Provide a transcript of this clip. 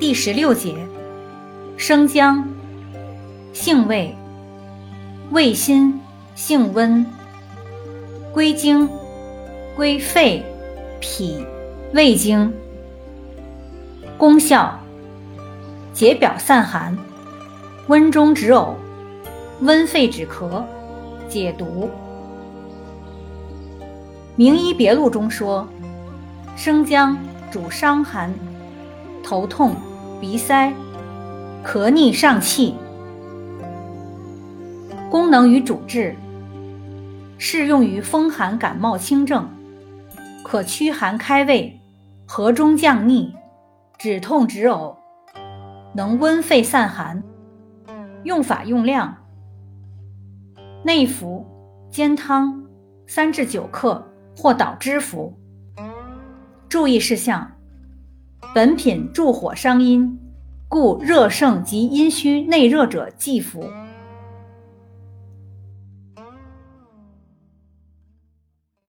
第十六节，生姜，性味，味辛，性温，归经，归肺、脾、胃经。功效，解表散寒，温中止呕，温肺止咳，解毒。名医别录中说，生姜主伤寒、头痛。鼻塞、咳逆上气，功能与主治适用于风寒感冒轻症，可驱寒开胃、和中降逆、止痛止呕，能温肺散寒。用法用量：内服，煎汤三至九克或捣汁服。注意事项。本品助火伤阴，故热盛及阴虚内热者忌服。